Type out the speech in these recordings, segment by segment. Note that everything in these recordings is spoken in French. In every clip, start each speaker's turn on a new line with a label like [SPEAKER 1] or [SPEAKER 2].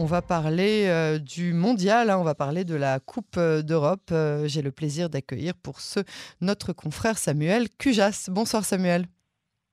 [SPEAKER 1] On va parler euh, du mondial, hein, on va parler de la Coupe euh, d'Europe. Euh, j'ai le plaisir d'accueillir pour ce notre confrère Samuel Cujas. Bonsoir Samuel.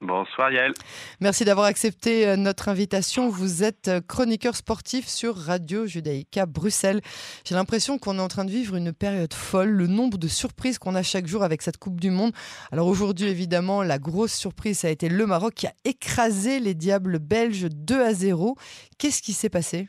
[SPEAKER 2] Bonsoir Yael.
[SPEAKER 1] Merci d'avoir accepté notre invitation. Vous êtes chroniqueur sportif sur Radio Judaïka Bruxelles. J'ai l'impression qu'on est en train de vivre une période folle, le nombre de surprises qu'on a chaque jour avec cette Coupe du Monde. Alors aujourd'hui, évidemment, la grosse surprise, ça a été le Maroc qui a écrasé les Diables belges 2 à 0. Qu'est-ce qui s'est passé?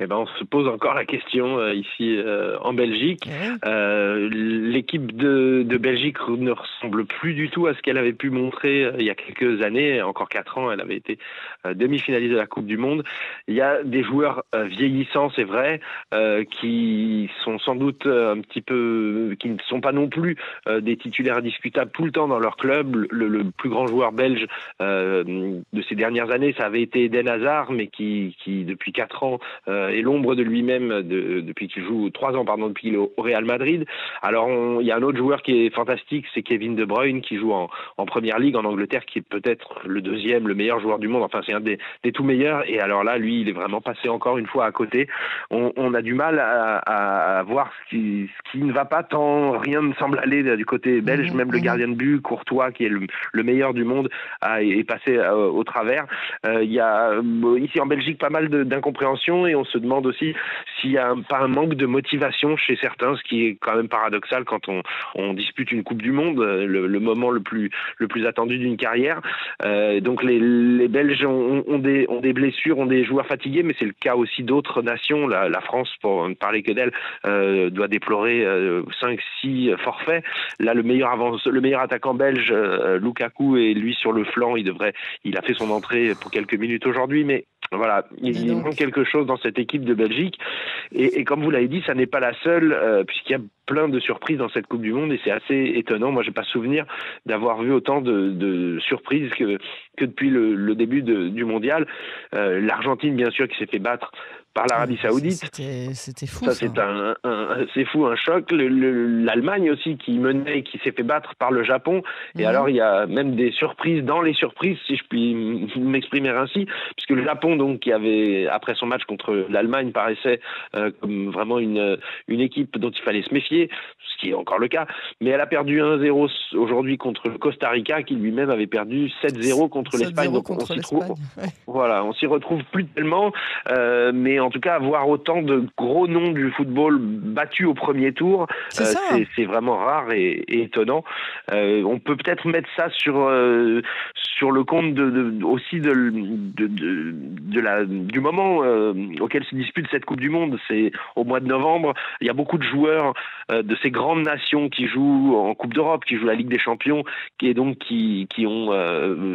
[SPEAKER 2] eh ben, on se pose encore la question euh, ici euh, en Belgique. Euh, l'équipe de, de, Belgique ne ressemble plus du tout à ce qu'elle avait pu montrer il y a quelques années. Encore quatre ans, elle avait été demi-finaliste de la Coupe du Monde. Il y a des joueurs vieillissants, c'est vrai, qui sont sans doute un petit peu, qui ne sont pas non plus des titulaires indiscutables tout le temps dans leur club. Le, le plus grand joueur belge de ces dernières années, ça avait été Eden Hazard, mais qui, qui depuis quatre ans et l'ombre de lui-même depuis qu'il joue trois ans pardon depuis qu'il est au Real Madrid. Alors il y a un autre joueur qui est fantastique, c'est Kevin De Bruyne qui joue en, en première ligue en Angleterre, qui est peut-être le deuxième, le meilleur joueur du monde. Enfin c'est un des, des, tout meilleurs. Et alors là, lui, il est vraiment passé encore une fois à côté. On, on a du mal à, à, voir ce qui, ce qui, ne va pas tant. Rien ne semble aller du côté belge. Mmh, même le mmh. gardien de but, Courtois, qui est le, le meilleur du monde, a, est passé euh, au travers. Euh, il y a euh, ici en Belgique pas mal d'incompréhension et on se demande aussi s'il n'y a pas un manque de motivation chez certains, ce qui est quand même paradoxal quand on, on dispute une Coupe du Monde, euh, le, le moment le plus, le plus attendu d'une carrière. Euh, donc les, les Belges ont, ont, des, ont des blessures, ont des joueurs fatigués, mais c'est le cas aussi d'autres nations. La, la, France, pour ne parler que d'elle, euh, doit déplorer euh, 5-6 forfaits. Là, le meilleur, avance, le meilleur attaquant belge, Lukaku, est lui sur le flanc. Il devrait, il a fait son entrée pour quelques minutes aujourd'hui, mais voilà, il, il manque quelque chose dans cette équipe de Belgique. Et, comme vous l'avez dit, ça n'est pas la seule, euh, puisqu'il y a plein de surprises dans cette Coupe du Monde et c'est assez étonnant. Moi, j'ai pas souvenir d'avoir vu autant de, surprises que, depuis le, début du mondial. Euh, L'Argentine, bien sûr, qui s'est fait battre par l'Arabie Saoudite.
[SPEAKER 1] C'était fou.
[SPEAKER 2] Ça, c'est un, un c'est fou, un choc. L'Allemagne aussi qui menait, qui s'est fait battre par le Japon. Et mmh. alors, il y a même des surprises dans les surprises, si je puis m'exprimer ainsi, puisque le Japon, donc, qui avait après son match contre l'Allemagne, paraissait euh, comme vraiment une une équipe dont il fallait se méfier, ce qui est encore le cas. Mais elle a perdu 1-0 aujourd'hui contre le Costa Rica, qui lui-même avait perdu 7-0 contre l'Espagne. Donc on s'y ouais. voilà, on s'y retrouve plus tellement, euh, mais en tout cas, avoir autant de gros noms du football battus au premier tour, c'est euh, vraiment rare et, et étonnant. Euh, on peut peut-être mettre ça sur euh, sur le compte de, de aussi de, de, la du moment auquel se dispute cette Coupe du Monde. C'est au mois de novembre. Il y a beaucoup de joueurs de ces grandes nations qui jouent en Coupe d'Europe, qui jouent la Ligue des Champions, qui est donc qui qui ont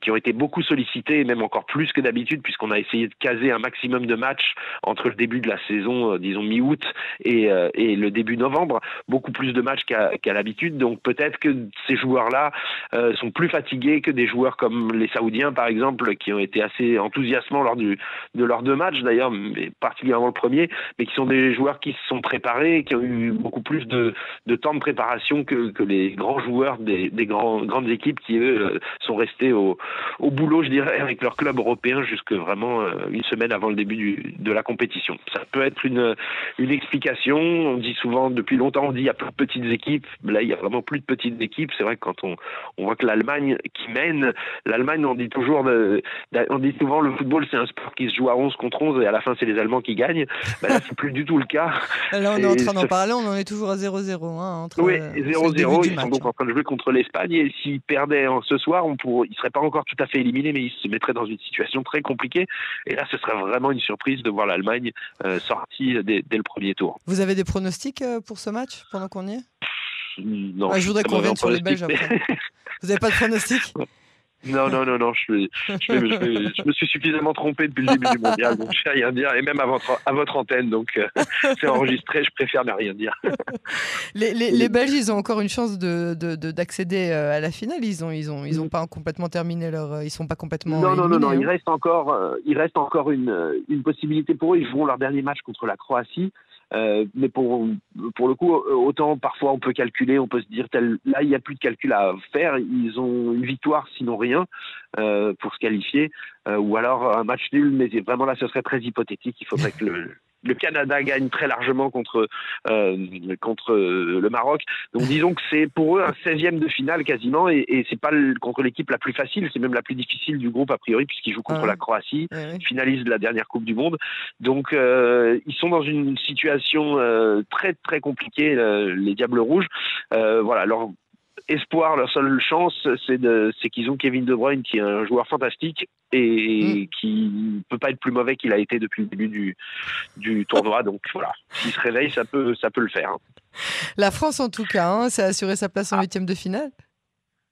[SPEAKER 2] qui ont été beaucoup sollicités, même encore plus que d'habitude, puisqu'on a essayé de caser un maximum de matchs entre le début de la saison, euh, disons mi-août, et, euh, et le début novembre, beaucoup plus de matchs qu'à qu l'habitude. Donc peut-être que ces joueurs-là euh, sont plus fatigués que des joueurs comme les Saoudiens, par exemple, qui ont été assez enthousiasmants lors de leurs deux matchs, d'ailleurs, particulièrement le premier, mais qui sont des joueurs qui se sont préparés, qui ont eu beaucoup plus de, temps de préparation que, les grands joueurs des, grandes équipes qui, eux, sont restés au, boulot, je dirais, avec leur club européen jusque vraiment une semaine avant le début de la compétition. Ça peut être une, une explication. On dit souvent, depuis longtemps, on dit il y a plus de petites équipes. Là, il y a vraiment plus de petites équipes. C'est vrai que quand on, on voit que l'Allemagne qui mène, l'Allemagne, on dit toujours, de, on dit souvent le football, c'est un sport qui se joue à 11 contre 11 et à la fin, c'est les Allemands qui gagnent. Ben là, c'est plus du tout le cas.
[SPEAKER 1] Là, on est en train d'en parler, on en est toujours à 0-0. Hein,
[SPEAKER 2] oui, 0-0. Ils sont donc en train de jouer contre l'Espagne et s'ils perdaient ce soir, on ils ne seraient pas encore tout à fait éliminés, mais ils se mettraient dans une situation très compliquée. Et là, ce serait vraiment une surprise de voir l'Allemagne euh, sortie dès, dès, le premier tour.
[SPEAKER 1] Vous avez des pronostics euh, pour ce match pendant qu'on y est?
[SPEAKER 2] Non.
[SPEAKER 1] Ouais, je voudrais qu'on revienne sur les Belges après. Vous n'avez pas de pronostic
[SPEAKER 2] non, non, non, non, je, je, je, je, me suis suffisamment trompé depuis le début du mondial, donc je ne vais rien dire, et même à votre, à votre antenne, donc euh, c'est enregistré, je préfère ne rien dire.
[SPEAKER 1] les, les, les, Belges, ils ont encore une chance d'accéder de, de, euh, à la finale, ils n'ont ils ont, ils ont pas complètement terminé leur. Euh, ils sont pas complètement.
[SPEAKER 2] Non, non, non, non, hein. il reste encore, il reste encore une, une possibilité pour eux, ils joueront leur dernier match contre la Croatie. Mais pour, pour le coup, autant parfois on peut calculer, on peut se dire, tel, là, il n'y a plus de calcul à faire. Ils ont une victoire, sinon rien, pour se qualifier. ou alors un match nul, mais vraiment là, ce serait très hypothétique. Il faudrait que le, le Canada gagne très largement contre, euh, contre le Maroc. Donc disons que c'est pour eux un 16e de finale quasiment, et, et c'est pas contre l'équipe la plus facile, c'est même la plus difficile du groupe a priori, puisqu'ils jouent contre la Croatie, finaliste de la dernière Coupe du Monde. Donc euh, ils sont dans une situation euh, très très compliquée, les Diables Rouges. voilà, leur espoir, leur seule chance, c'est qu'ils ont Kevin De Bruyne, qui est un joueur fantastique et mm. qui ne peut pas être plus mauvais qu'il a été depuis le début du, du tournoi. Donc voilà, s'il se réveille, ça peut, ça peut le faire. Hein.
[SPEAKER 1] La France, en tout cas, hein, ça a assuré sa place en ah. huitième de finale.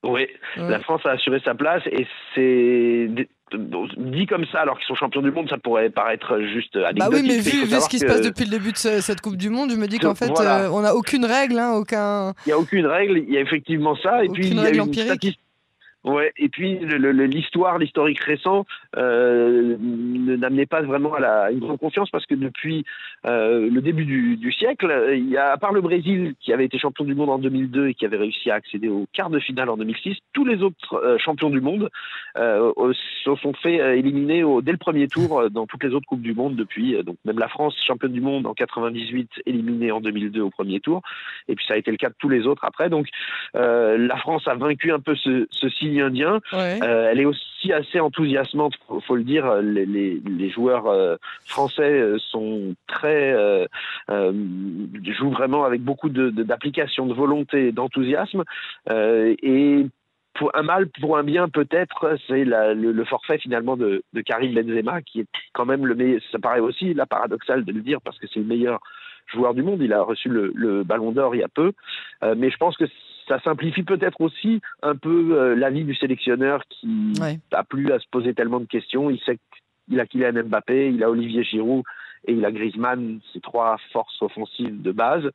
[SPEAKER 2] Oui, la France a assuré sa place et c'est dit comme ça alors qu'ils sont champions du monde, ça pourrait paraître juste anecdotique.
[SPEAKER 1] Bah oui, mais vu, ce qui se passe depuis le début de cette Coupe du Monde, je me dis qu'en fait, euh, on n'a aucune règle, hein, aucun.
[SPEAKER 2] Il n'y a aucune règle, il y a effectivement ça, et puis il y a une statistique Ouais, et puis l'histoire, l'historique récent euh, n'amenait pas vraiment à, une grande confiance parce que depuis euh, le début du, siècle, a, à part le Brésil qui avait été champion du monde en 2002 et qui avait réussi à accéder au quart de finale en 2006, tous les autres euh, champions du monde euh, se sont fait euh, éliminer dès le premier tour dans toutes les autres coupes du monde depuis. Donc même la France, championne du monde en 98, éliminée en 2002 au premier tour, et puis ça a été le cas de tous les autres après. Donc la France a vaincu un peu ce, ceci indien. Euh, elle est aussi assez enthousiasmante, faut, faut le dire. Les, les, les joueurs euh, français euh, sont très jouent vraiment avec beaucoup d'application, de, de, volonté, d'enthousiasme. et pour un mal pour un bien peut-être, c'est le, le, forfait finalement de, de, Karim Benzema qui est quand même le meilleur. Ça paraît aussi là paradoxal de le dire parce que c'est le meilleur joueur du monde. Il a reçu le, le Ballon d'Or il y a peu, mais je pense que ça simplifie peut-être aussi un peu euh, la vie du sélectionneur qui n'a plus à se poser tellement de questions. Il sait qu'il a Kylian Mbappé, il a Olivier Giroud et il a Griezmann, ces trois forces offensives de base.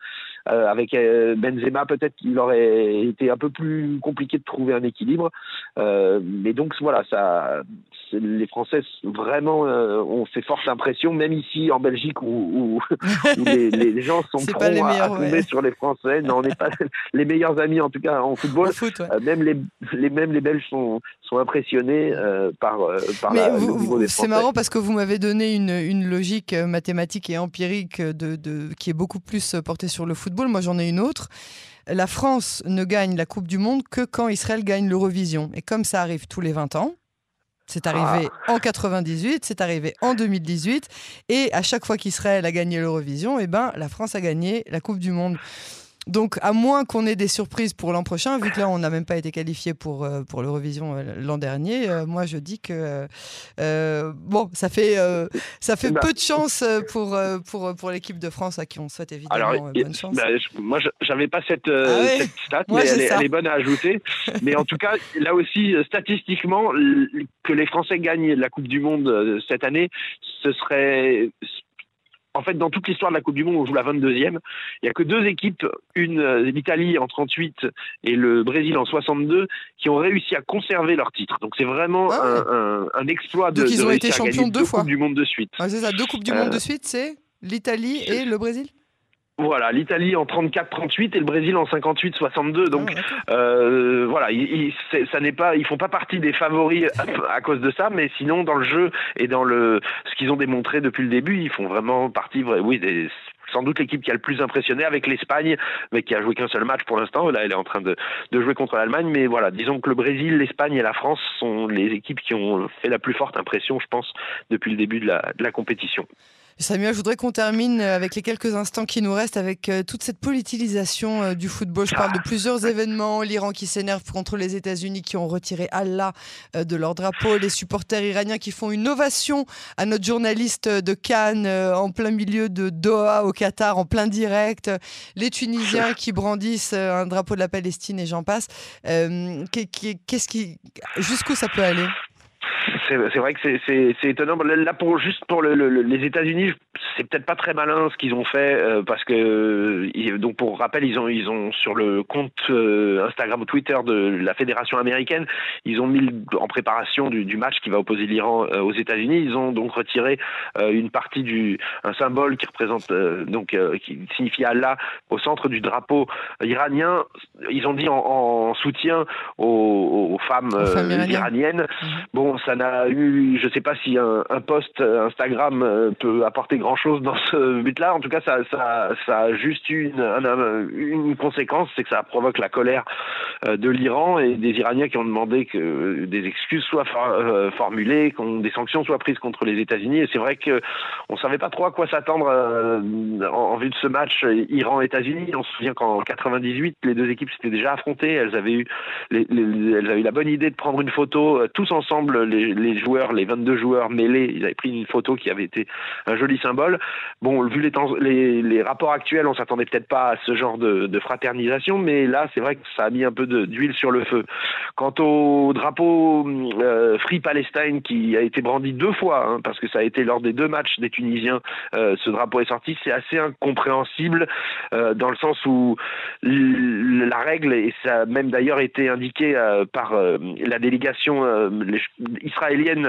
[SPEAKER 2] Euh, avec euh, Benzema, peut-être qu'il aurait été un peu plus compliqué de trouver un équilibre. Euh, mais donc voilà, ça, les Français vraiment ont fait forte impression, même ici en Belgique où, où, les, les, gens sont prompts à, tomber sur les Français. Non, on n'est pas les meilleurs amis en tout cas en football. même les, les, même les Belges sont, sont impressionnés par, par la, le niveau des Français.
[SPEAKER 1] C'est marrant parce que vous m'avez donné une, une logique mathématique et empirique de, de, qui est beaucoup plus portée sur le football moi j'en ai une autre. La France ne gagne la Coupe du Monde que quand Israël gagne l'Eurovision. Et comme ça arrive tous les 20 ans, c'est arrivé ah. en 98, c'est arrivé en 2018, et à chaque fois qu'Israël a gagné l'Eurovision, eh ben, la France a gagné la Coupe du Monde. Donc, à moins qu'on ait des surprises pour l'an prochain, vu que là, on n'a même pas été qualifié pour, euh, pour l'Eurovision euh, l'an dernier, euh, moi, je dis que bon, ça fait, ça fait bah, peu de chance pour, pour, pour l'équipe de France à qui on souhaite évidemment bonne chance.
[SPEAKER 2] Bah, moi, j'avais pas cette, ah cette stat, mais elle est, elle est, bonne à ajouter. mais en tout cas, là aussi, statistiquement, que les Français gagnent la Coupe du Monde cette année, ce serait en fait, dans toute l'histoire de la Coupe du Monde, on joue la 22e. Il n'y a que deux équipes, une euh, l'Italie en 38 et le Brésil en 62, qui ont réussi à conserver leur titre. Donc c'est vraiment ah un, un, exploit de.
[SPEAKER 1] Donc ils ont été champions deux, fois.
[SPEAKER 2] Du Monde de suite.
[SPEAKER 1] Ah, c'est ça, deux coupes du monde de euh, suite, c'est l'Italie et le Brésil.
[SPEAKER 2] Voilà, l'Italie en 34-38 et le Brésil en 58-62. Donc ah, euh, voilà, ils, ça n'est pas, ils font pas partie des favoris à, cause de ça, mais sinon dans le jeu et dans le ce qu'ils ont démontré depuis le début, ils font vraiment partie, oui, des, sans doute l'équipe qui a le plus impressionné avec l'Espagne, mais qui a joué qu'un seul match pour l'instant. Là, elle est en train de, de jouer contre l'Allemagne, mais voilà, disons que le Brésil, l'Espagne et la France sont les équipes qui ont fait la plus forte impression, je pense, depuis le début de la, de la compétition.
[SPEAKER 1] Samuel, je voudrais qu'on termine euh, avec les quelques instants qui nous restent avec euh, toute cette politisation euh, du football. Je parle de plusieurs événements. L'Iran qui s'énerve contre les États-Unis qui ont retiré Allah de leur drapeau. Les supporters iraniens qui font une ovation à notre journaliste de Cannes en plein milieu de Doha au Qatar, en plein direct. Les Tunisiens qui brandissent un drapeau de la Palestine et j'en passe. Qu'est-ce qui, jusqu'où ça peut aller?
[SPEAKER 2] C'est vrai que c'est étonnant. Là, pour juste pour le, les États-Unis, c'est peut-être pas très malin ce qu'ils ont fait parce que donc pour rappel, ils ont ils ont sur le compte Instagram ou Twitter de la fédération américaine, ils ont mis en préparation du, du match qui va opposer l'Iran aux États-Unis, ils ont donc retiré une partie du un symbole qui représente donc qui signifie Allah au centre du drapeau iranien. Ils ont dit en, soutien aux, femmes, iraniennes. Mhm. Bon, ça n'a eu, je sais pas si un, un post Instagram peut apporter grand chose dans ce but-là. En tout cas, ça, ça, ça a juste eu une, conséquence, c'est que ça provoque la colère euh, de l'Iran et des Iraniens qui ont demandé que des excuses soient euh, formulées, que des sanctions soient prises contre les États-Unis. Et c'est vrai que on savait pas trop à quoi s'attendre euh, en, vue de ce match Iran-États-Unis. On se souvient qu'en 98, les deux équipes s'étaient déjà affrontées. Elles avaient eu, les, elles avaient eu la bonne idée de prendre une photo tous ensemble, les, les joueurs, les 22 joueurs mêlés. Ils avaient pris une photo qui avait été un joli symbole. Bon, vu les, les, rapports actuels, on s'attendait peut-être pas à ce genre de, fraternisation, mais là, c'est vrai que ça a mis un peu d'huile sur le feu. Quant au drapeau euh, Free Palestine qui a été brandi deux fois, hein, parce que ça a été lors des deux matchs des Tunisiens, euh, ce drapeau est sorti, c'est assez incompréhensible euh, dans le sens où la règle, et ça a même d'ailleurs été indiqué par la délégation euh, israélienne,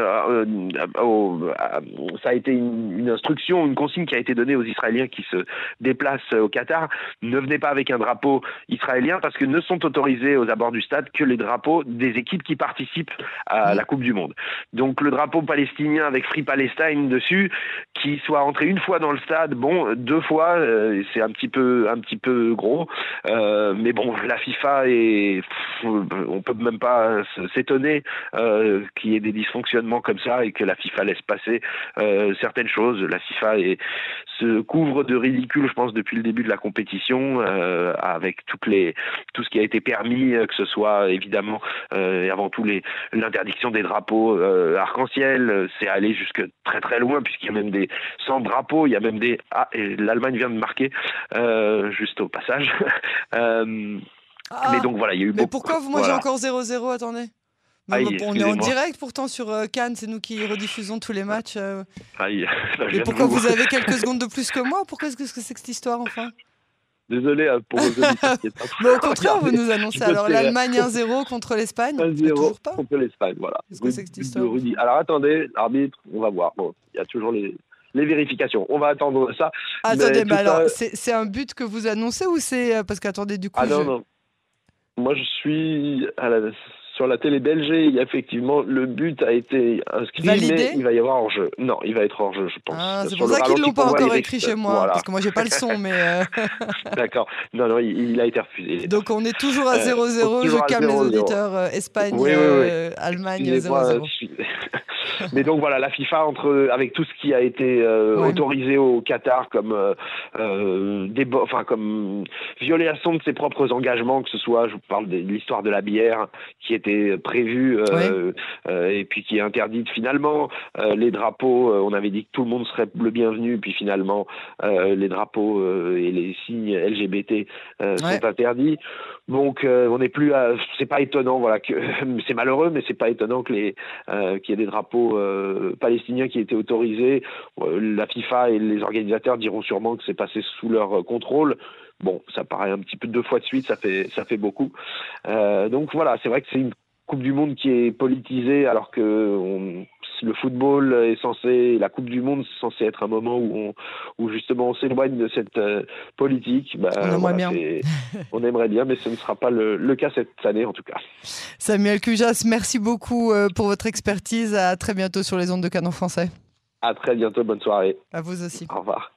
[SPEAKER 2] ça a été une, une instruction, une consigne qui a été donnée aux Israéliens qui se déplacent au Qatar, ne venez pas avec un drapeau israélien parce que ne sont autorisés aux abords du stade que les drapeaux des équipes qui participent à la Coupe du Monde. Donc le drapeau palestinien avec Free Palestine dessus, qui soit entré une fois dans le stade, bon, deux fois, euh, c'est un petit peu un petit peu gros, euh, mais bon, la FIFA est, on peut même pas s'étonner euh, qu'il y ait des dysfonctionnements comme ça et que la FIFA laisse passer euh, certaines choses. La FIFA est, se couvre de ridicule, je pense, depuis le début de la compétition, euh, avec toutes les, tout ce qui a été permis, euh, que ce soit évidemment euh, et avant tout l'interdiction des drapeaux arc-en-ciel, c'est allé jusque très très loin puisqu'il y a même des sans drapeaux, il y a même des ah et l'Allemagne vient de marquer juste au passage. ah, mais donc voilà, il y a eu.
[SPEAKER 1] Mais pourquoi vous mangez voilà. encore 0-0 Attendez? Aïe, on est en direct pourtant sur euh, Cannes, c'est nous qui rediffusons tous les matchs. Euh.
[SPEAKER 2] Aïe,
[SPEAKER 1] Mais pourquoi vous avez quelques secondes de plus que moi Pourquoi est-ce que c'est que cette histoire enfin?
[SPEAKER 2] Désolé hein, pour vos auditeurs.
[SPEAKER 1] Mais au contraire, vous nous annoncez alors l'Allemagne 1-0 contre l'Espagne
[SPEAKER 2] 1-0 contre l'Espagne, voilà.
[SPEAKER 1] Qu'est-ce que c'est que cette histoire?
[SPEAKER 2] Alors attendez, arbitre, on va voir. Bon, il y a toujours les, les vérifications. On va attendre ça.
[SPEAKER 1] Attendez, mais, alors, ça... c'est un but que vous annoncez ou c'est. Parce qu'attendez, du coup.
[SPEAKER 2] Ah non, non. Moi, je suis à la sur la télé belge, effectivement, le but a été inscrit,
[SPEAKER 1] Validé
[SPEAKER 2] mais il va y avoir hors-jeu. Non, il va être hors-jeu, je pense.
[SPEAKER 1] Ah, c'est pour ça qu'ils ne l'ont pas encore écrit chez moi, voilà. parce que moi, j'ai pas le son, mais... Euh...
[SPEAKER 2] D'accord. Non, non, il, il, a été refusé.
[SPEAKER 1] Donc, on est toujours à 0-0. Euh, je calme les auditeurs. Euh, Espagne, oui, oui, oui. Euh, Allemagne, 0-0.
[SPEAKER 2] Mais donc voilà, la FIFA entre avec tout ce qui a été euh, ouais. autorisé au Qatar comme euh, euh des, enfin comme violation de ses propres engagements, que ce soit, je vous parle de l'histoire de la bière qui était prévue euh, ouais. et puis qui est interdite finalement. Euh, les drapeaux, on avait dit que tout le monde serait le bienvenu, puis finalement les drapeaux et les signes LGBT ouais. sont interdits. Donc on n'est plus, c'est pas étonnant, voilà, que c'est malheureux, mais c'est pas étonnant que les qu'il y ait des drapeaux euh, palestiniens qui étaient autorisés. Euh, la FIFA et les organisateurs diront sûrement que c'est passé sous leur euh, contrôle. Bon, ça paraît un petit peu deux fois de suite, ça fait ça fait beaucoup. Euh, donc voilà, c'est vrai que c'est une Coupe du Monde qui est politisée alors que on, le football est censé, la Coupe du Monde c'est censé être un moment où, on, où justement on s'éloigne de cette euh, politique.
[SPEAKER 1] Bah, on, aimerait voilà, bien.
[SPEAKER 2] on aimerait bien, mais ce ne sera pas le, le, cas cette année en tout cas.
[SPEAKER 1] Samuel Cujas, merci beaucoup euh, pour votre expertise. À très bientôt sur les ondes de Canon français.
[SPEAKER 2] À très bientôt, bonne soirée.
[SPEAKER 1] À vous aussi.
[SPEAKER 2] Au revoir.